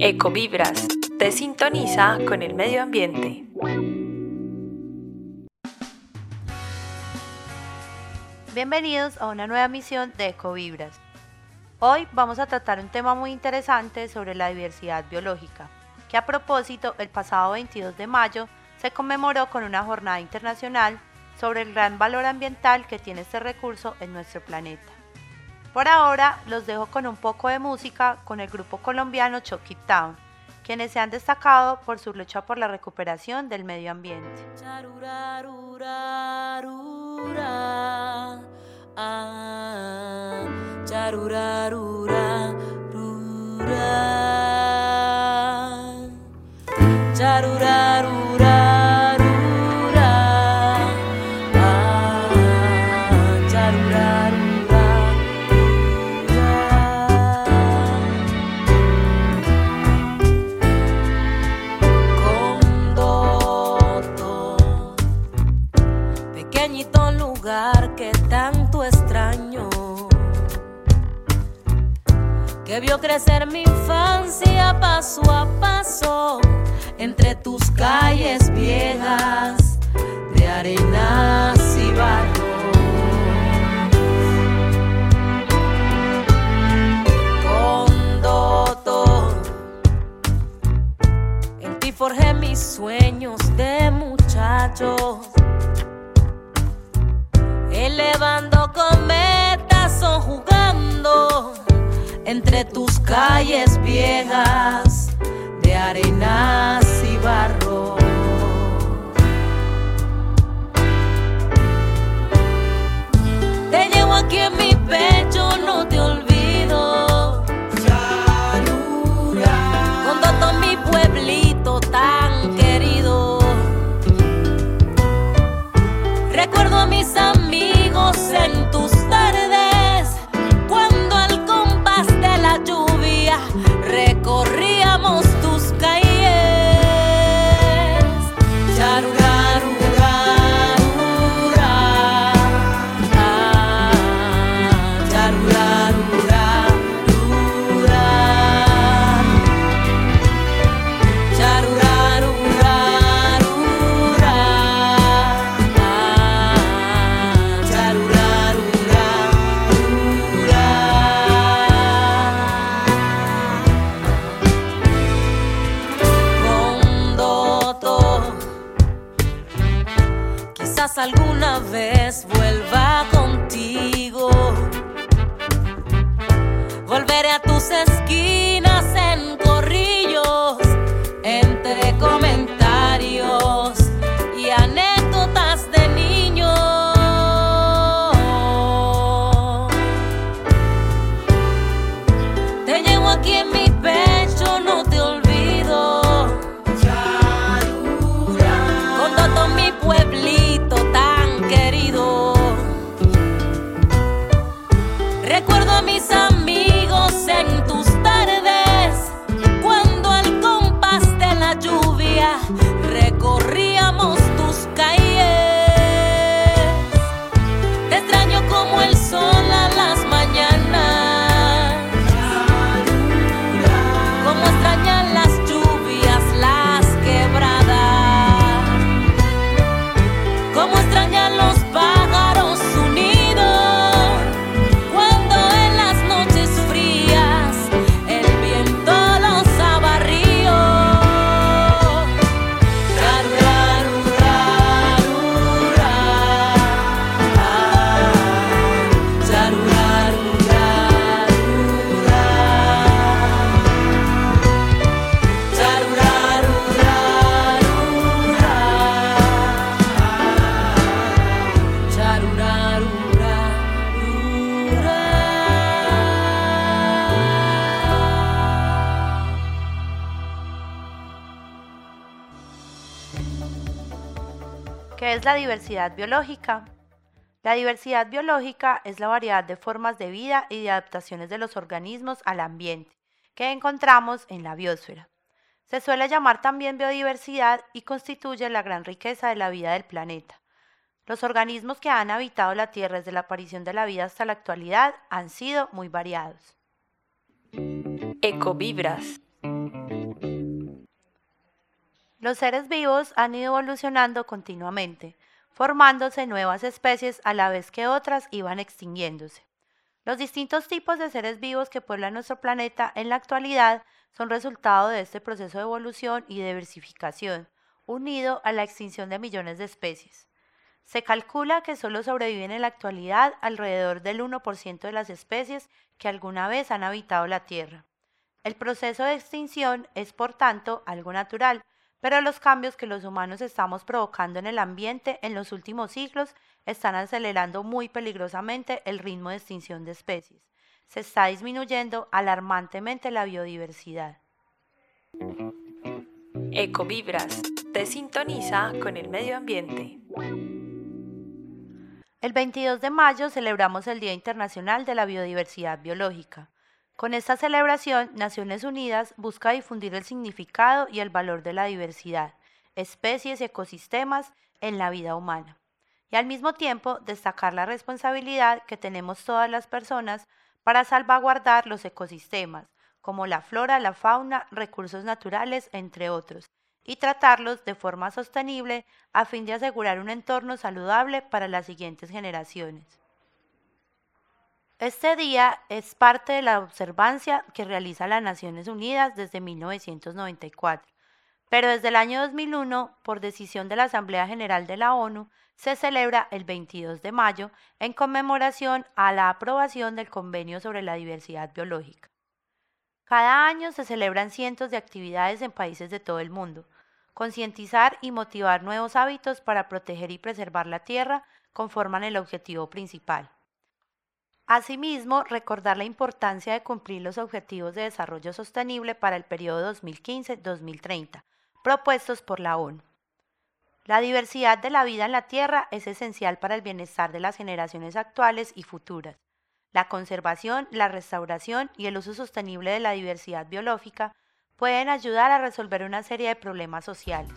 Ecovibras te sintoniza con el medio ambiente. Bienvenidos a una nueva misión de Ecovibras. Hoy vamos a tratar un tema muy interesante sobre la diversidad biológica, que a propósito el pasado 22 de mayo se conmemoró con una jornada internacional sobre el gran valor ambiental que tiene este recurso en nuestro planeta. Por ahora los dejo con un poco de música con el grupo colombiano Chucky Town, quienes se han destacado por su lucha por la recuperación del medio ambiente. Vio crecer mi infancia paso a paso entre tus calles viejas de arenas y barro. Condoto, en ti forjé mis sueños de muchacho, elevando cometas o jugando entre tus calles viejas de arenas y barro. Te llevo aquí en mi pecho, no te olvido. Con todo mi pueblito tan querido. Recuerdo a mis amigos es la diversidad biológica? La diversidad biológica es la variedad de formas de vida y de adaptaciones de los organismos al ambiente que encontramos en la biosfera. Se suele llamar también biodiversidad y constituye la gran riqueza de la vida del planeta. Los organismos que han habitado la Tierra desde la aparición de la vida hasta la actualidad han sido muy variados. Ecovibras Los seres vivos han ido evolucionando continuamente, formándose nuevas especies a la vez que otras iban extinguiéndose. Los distintos tipos de seres vivos que pueblan nuestro planeta en la actualidad son resultado de este proceso de evolución y diversificación, unido a la extinción de millones de especies. Se calcula que solo sobreviven en la actualidad alrededor del 1% de las especies que alguna vez han habitado la Tierra. El proceso de extinción es, por tanto, algo natural, pero los cambios que los humanos estamos provocando en el ambiente en los últimos siglos están acelerando muy peligrosamente el ritmo de extinción de especies. Se está disminuyendo alarmantemente la biodiversidad. Ecovibras te sintoniza con el medio ambiente. El 22 de mayo celebramos el Día Internacional de la Biodiversidad Biológica. Con esta celebración, Naciones Unidas busca difundir el significado y el valor de la diversidad, especies y ecosistemas en la vida humana. Y al mismo tiempo destacar la responsabilidad que tenemos todas las personas para salvaguardar los ecosistemas, como la flora, la fauna, recursos naturales, entre otros, y tratarlos de forma sostenible a fin de asegurar un entorno saludable para las siguientes generaciones. Este día es parte de la observancia que realiza las Naciones Unidas desde 1994, pero desde el año 2001, por decisión de la Asamblea General de la ONU, se celebra el 22 de mayo en conmemoración a la aprobación del Convenio sobre la Diversidad Biológica. Cada año se celebran cientos de actividades en países de todo el mundo, concientizar y motivar nuevos hábitos para proteger y preservar la tierra conforman el objetivo principal. Asimismo, recordar la importancia de cumplir los Objetivos de Desarrollo Sostenible para el periodo 2015-2030, propuestos por la ONU. La diversidad de la vida en la Tierra es esencial para el bienestar de las generaciones actuales y futuras. La conservación, la restauración y el uso sostenible de la diversidad biológica pueden ayudar a resolver una serie de problemas sociales.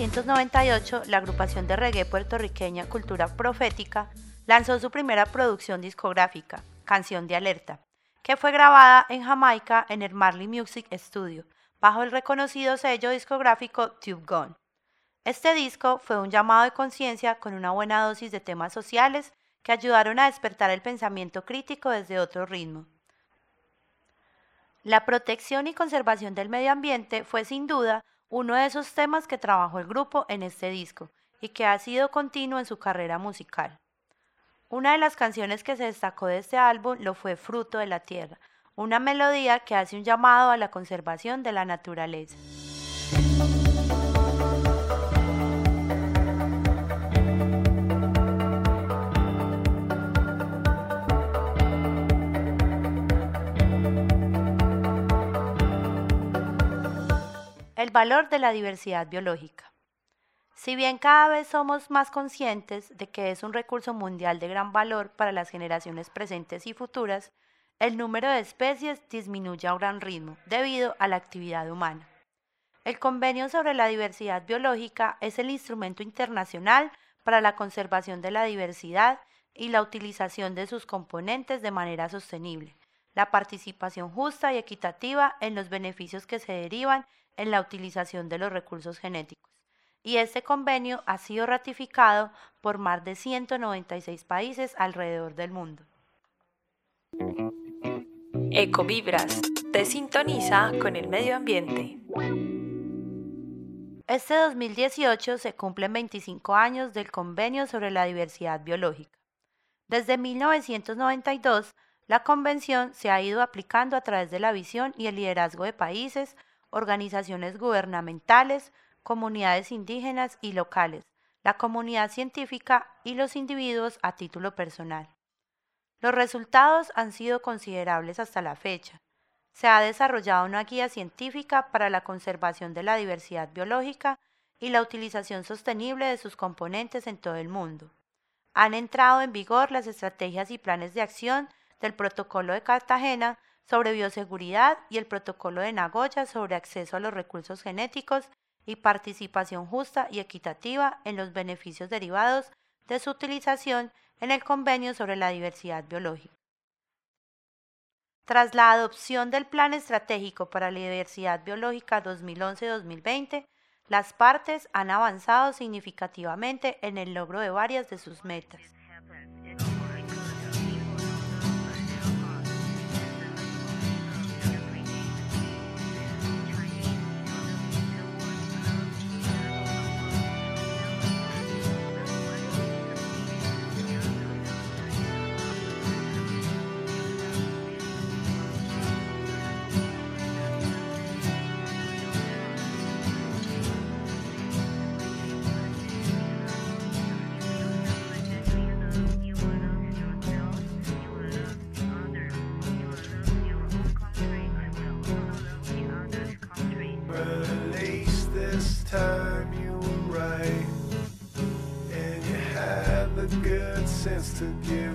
1998, la agrupación de reggae puertorriqueña Cultura Profética lanzó su primera producción discográfica, Canción de Alerta, que fue grabada en Jamaica en el Marley Music Studio, bajo el reconocido sello discográfico Tube Gone. Este disco fue un llamado de conciencia con una buena dosis de temas sociales que ayudaron a despertar el pensamiento crítico desde otro ritmo. La protección y conservación del medio ambiente fue sin duda uno de esos temas que trabajó el grupo en este disco y que ha sido continuo en su carrera musical. Una de las canciones que se destacó de este álbum lo fue Fruto de la Tierra, una melodía que hace un llamado a la conservación de la naturaleza. El valor de la diversidad biológica. Si bien cada vez somos más conscientes de que es un recurso mundial de gran valor para las generaciones presentes y futuras, el número de especies disminuye a un gran ritmo debido a la actividad humana. El Convenio sobre la Diversidad Biológica es el instrumento internacional para la conservación de la diversidad y la utilización de sus componentes de manera sostenible, la participación justa y equitativa en los beneficios que se derivan en la utilización de los recursos genéticos. Y este convenio ha sido ratificado por más de 196 países alrededor del mundo. Ecovibras te sintoniza con el medio ambiente. Este 2018 se cumplen 25 años del Convenio sobre la Diversidad Biológica. Desde 1992, la Convención se ha ido aplicando a través de la visión y el liderazgo de países, organizaciones gubernamentales, comunidades indígenas y locales, la comunidad científica y los individuos a título personal. Los resultados han sido considerables hasta la fecha. Se ha desarrollado una guía científica para la conservación de la diversidad biológica y la utilización sostenible de sus componentes en todo el mundo. Han entrado en vigor las estrategias y planes de acción del Protocolo de Cartagena sobre bioseguridad y el Protocolo de Nagoya sobre acceso a los recursos genéticos y participación justa y equitativa en los beneficios derivados de su utilización en el Convenio sobre la Diversidad Biológica. Tras la adopción del Plan Estratégico para la Diversidad Biológica 2011-2020, las partes han avanzado significativamente en el logro de varias de sus metas. To give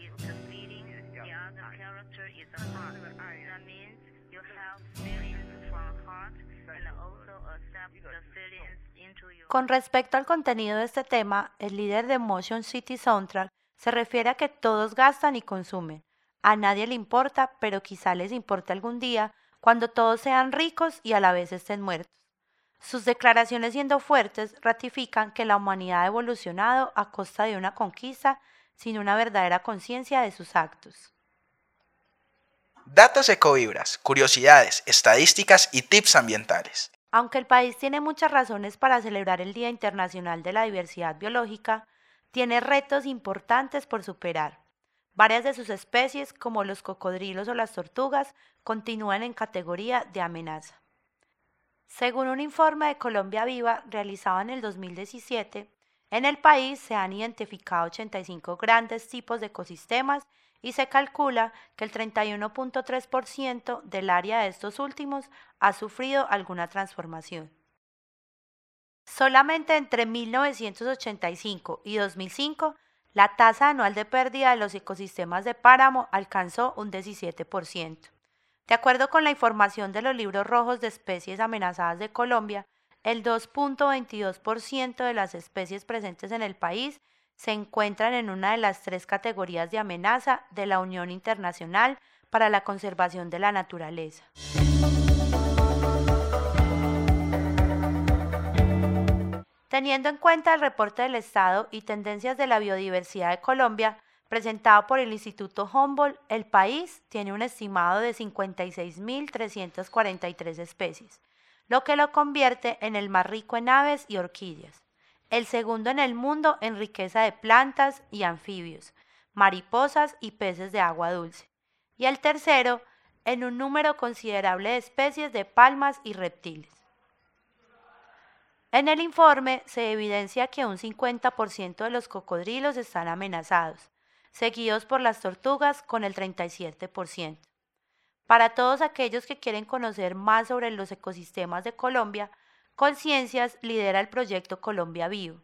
is the feeling, the other character is a heart. That means you have feelings from heart and also accept the feelings into your Con respecto al contenido de este tema, el líder de Motion City Soundtrack se refiere a que todos gastan y consumen. A nadie le importa, pero quizá les importe algún día cuando todos sean ricos y a la vez estén muertos. Sus declaraciones siendo fuertes ratifican que la humanidad ha evolucionado a costa de una conquista sin una verdadera conciencia de sus actos. Datos ecovibras, curiosidades, estadísticas y tips ambientales. Aunque el país tiene muchas razones para celebrar el Día Internacional de la Diversidad Biológica, tiene retos importantes por superar. Varias de sus especies, como los cocodrilos o las tortugas, continúan en categoría de amenaza. Según un informe de Colombia Viva realizado en el 2017, en el país se han identificado 85 grandes tipos de ecosistemas y se calcula que el 31.3% del área de estos últimos ha sufrido alguna transformación. Solamente entre 1985 y 2005, la tasa anual de pérdida de los ecosistemas de páramo alcanzó un 17%. De acuerdo con la información de los libros rojos de especies amenazadas de Colombia, el 2.22% de las especies presentes en el país se encuentran en una de las tres categorías de amenaza de la Unión Internacional para la Conservación de la Naturaleza. Teniendo en cuenta el reporte del Estado y tendencias de la biodiversidad de Colombia, presentado por el Instituto Humboldt, el país tiene un estimado de 56.343 especies, lo que lo convierte en el más rico en aves y orquídeas, el segundo en el mundo en riqueza de plantas y anfibios, mariposas y peces de agua dulce, y el tercero en un número considerable de especies de palmas y reptiles. En el informe se evidencia que un 50% de los cocodrilos están amenazados, seguidos por las tortugas con el 37%. Para todos aquellos que quieren conocer más sobre los ecosistemas de Colombia, Conciencias lidera el proyecto Colombia Vivo,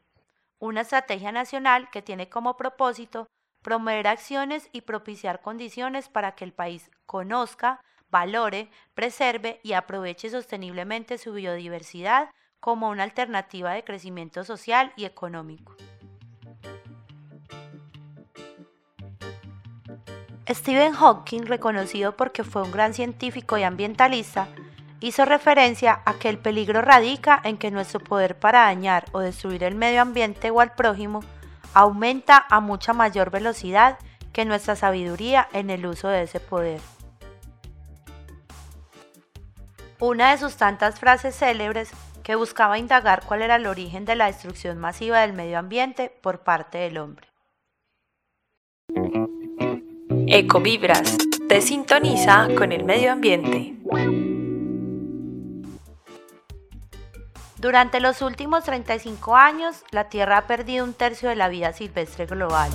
una estrategia nacional que tiene como propósito promover acciones y propiciar condiciones para que el país conozca, valore, preserve y aproveche sosteniblemente su biodiversidad como una alternativa de crecimiento social y económico. Stephen Hawking, reconocido porque fue un gran científico y ambientalista, hizo referencia a que el peligro radica en que nuestro poder para dañar o destruir el medio ambiente o al prójimo aumenta a mucha mayor velocidad que nuestra sabiduría en el uso de ese poder. Una de sus tantas frases célebres que buscaba indagar cuál era el origen de la destrucción masiva del medio ambiente por parte del hombre. Ecovibras te sintoniza con el medio ambiente. Durante los últimos 35 años, la Tierra ha perdido un tercio de la vida silvestre global.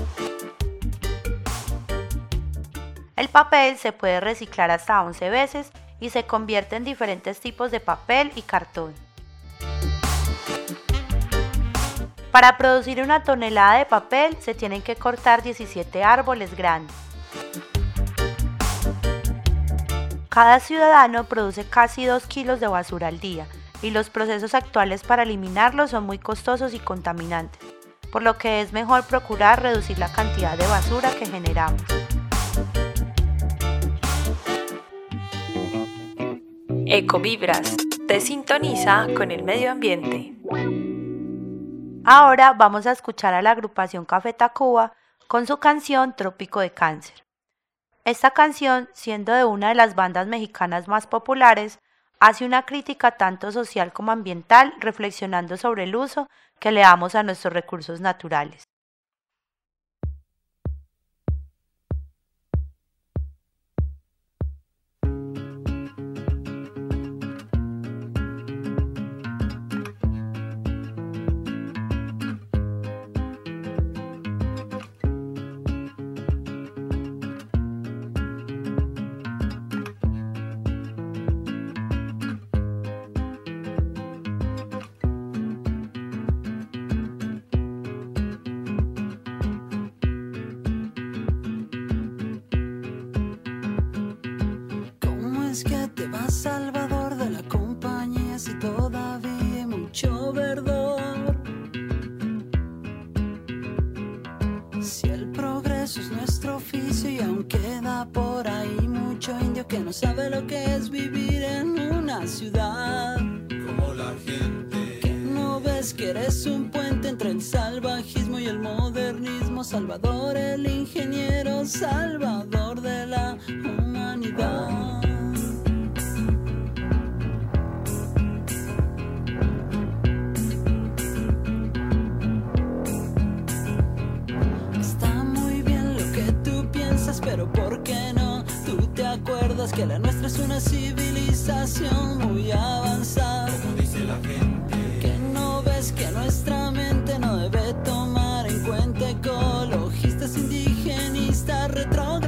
El papel se puede reciclar hasta 11 veces y se convierte en diferentes tipos de papel y cartón. Para producir una tonelada de papel se tienen que cortar 17 árboles grandes. Cada ciudadano produce casi 2 kilos de basura al día y los procesos actuales para eliminarlo son muy costosos y contaminantes, por lo que es mejor procurar reducir la cantidad de basura que generamos. Ecovibras te sintoniza con el medio ambiente. Ahora vamos a escuchar a la agrupación Café Tacuba con su canción Trópico de Cáncer. Esta canción, siendo de una de las bandas mexicanas más populares, hace una crítica tanto social como ambiental, reflexionando sobre el uso que le damos a nuestros recursos naturales. Queda por ahí mucho indio que no sabe lo que es vivir en una ciudad. Como la gente. Que no ves que eres un puente entre el salvajismo y el modernismo. Salvador, el ingeniero, salvador de la humanidad. Pero ¿por qué no? Tú te acuerdas que la nuestra es una civilización muy avanzada. Como dice la gente. Que no ves que nuestra mente no debe tomar en cuenta ecologistas, indigenistas, retrogradistas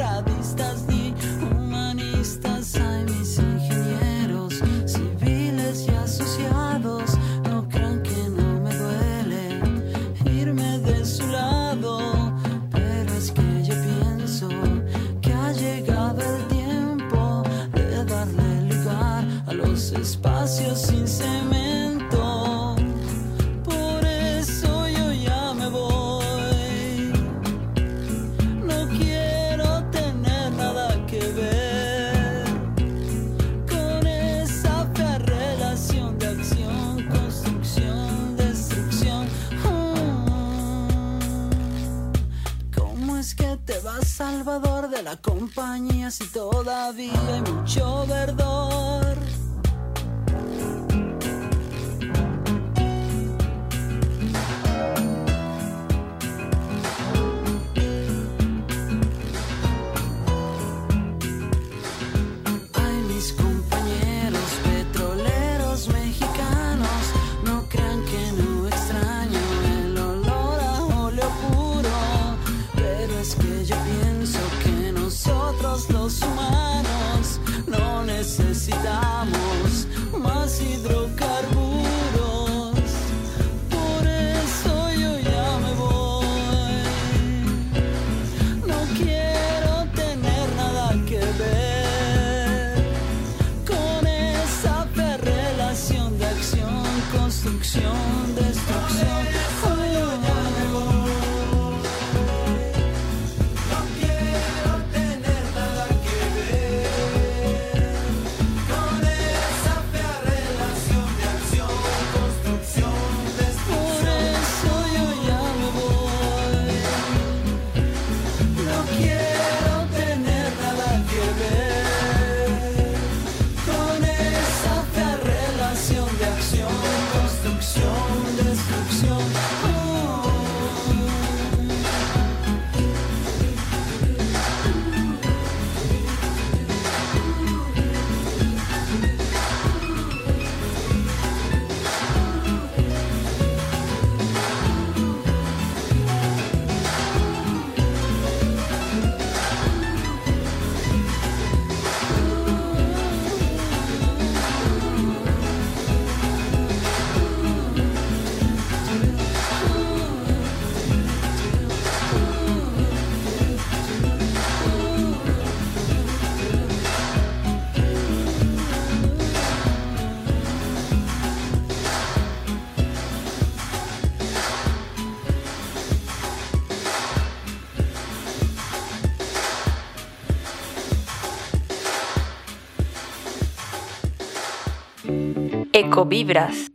Ecovibras.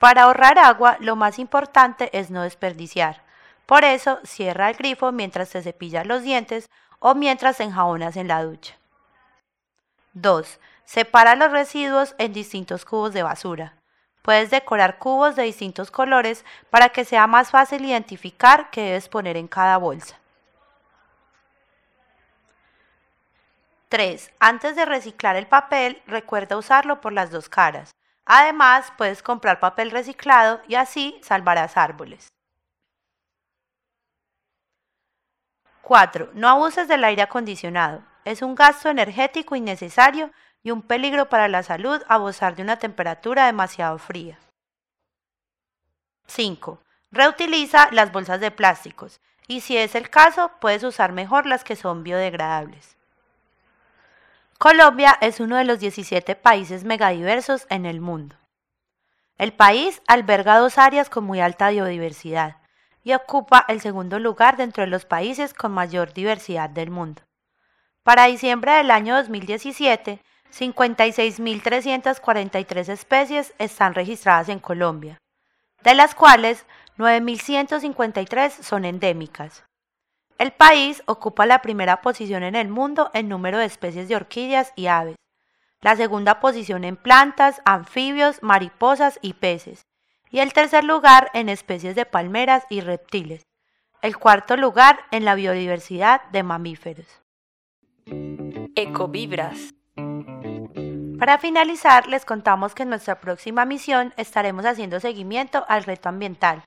Para ahorrar agua, lo más importante es no desperdiciar. Por eso, cierra el grifo mientras te cepillas los dientes o mientras enjabonas en la ducha. 2. Separa los residuos en distintos cubos de basura. Puedes decorar cubos de distintos colores para que sea más fácil identificar qué debes poner en cada bolsa. 3. Antes de reciclar el papel, recuerda usarlo por las dos caras. Además, puedes comprar papel reciclado y así salvarás árboles. 4. No abuses del aire acondicionado. Es un gasto energético innecesario y un peligro para la salud abusar de una temperatura demasiado fría. 5. Reutiliza las bolsas de plásticos y si es el caso, puedes usar mejor las que son biodegradables. Colombia es uno de los 17 países megadiversos en el mundo. El país alberga dos áreas con muy alta biodiversidad y ocupa el segundo lugar dentro de los países con mayor diversidad del mundo. Para diciembre del año 2017, 56.343 especies están registradas en Colombia, de las cuales 9.153 son endémicas. El país ocupa la primera posición en el mundo en número de especies de orquídeas y aves, la segunda posición en plantas, anfibios, mariposas y peces, y el tercer lugar en especies de palmeras y reptiles, el cuarto lugar en la biodiversidad de mamíferos. Ecovibras. Para finalizar, les contamos que en nuestra próxima misión estaremos haciendo seguimiento al reto ambiental,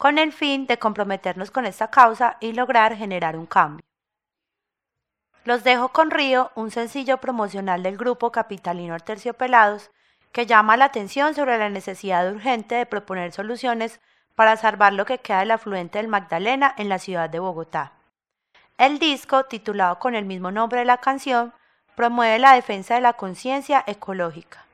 con el fin de comprometernos con esta causa y lograr generar un cambio. Los dejo con Río, un sencillo promocional del grupo capitalino Terciopelados, que llama la atención sobre la necesidad urgente de proponer soluciones para salvar lo que queda del afluente del Magdalena en la ciudad de Bogotá. El disco, titulado con el mismo nombre de la canción, promueve la defensa de la conciencia ecológica.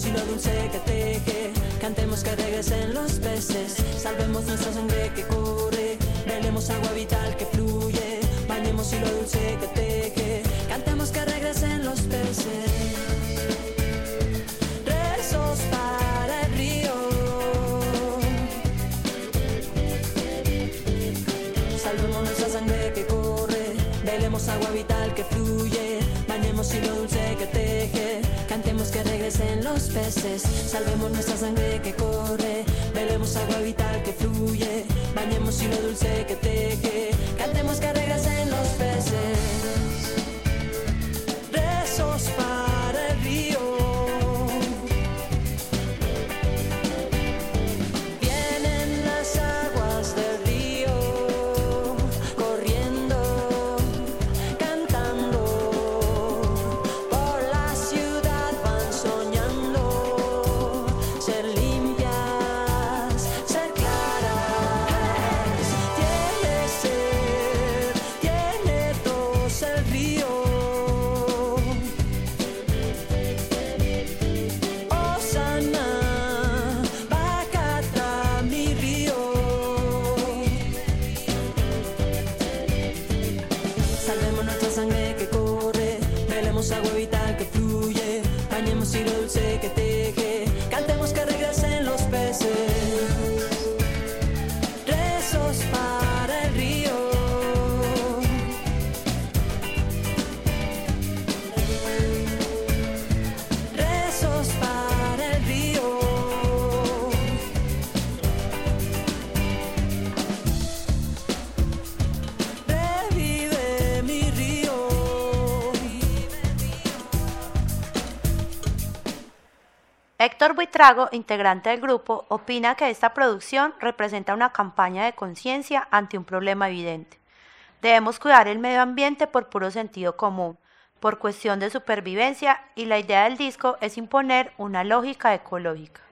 Bañemos hilo dulce que teje, cantemos que regresen los peces. Salvemos nuestra sangre que corre, bebemos agua vital que fluye, bañemos hilo dulce que teje, cantemos que salvemos nuestra sangre que corre. Velemos agua vital que fluye, bañemos hilo dulce que teje, cantemos que Buitrago, integrante del grupo, opina que esta producción representa una campaña de conciencia ante un problema evidente. Debemos cuidar el medio ambiente por puro sentido común, por cuestión de supervivencia y la idea del disco es imponer una lógica ecológica.